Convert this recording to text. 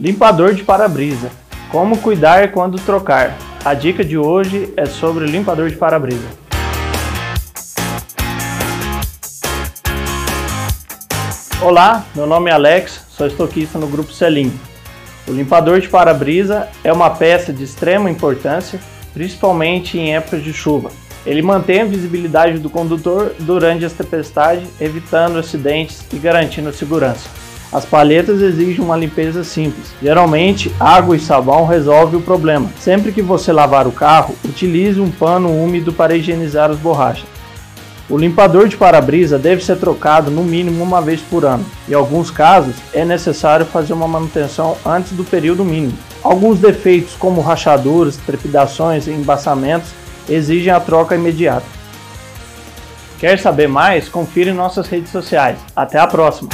Limpador de para-brisa. Como cuidar quando trocar? A dica de hoje é sobre limpador de para-brisa. Olá, meu nome é Alex, sou estoquista no grupo Selim. O limpador de para-brisa é uma peça de extrema importância, principalmente em épocas de chuva. Ele mantém a visibilidade do condutor durante as tempestades, evitando acidentes e garantindo segurança. As palhetas exigem uma limpeza simples. Geralmente, água e sabão resolve o problema. Sempre que você lavar o carro, utilize um pano úmido para higienizar as borrachas. O limpador de para-brisa deve ser trocado no mínimo uma vez por ano. Em alguns casos, é necessário fazer uma manutenção antes do período mínimo. Alguns defeitos, como rachaduras, trepidações e embaçamentos, exigem a troca imediata. Quer saber mais? Confira em nossas redes sociais. Até a próxima!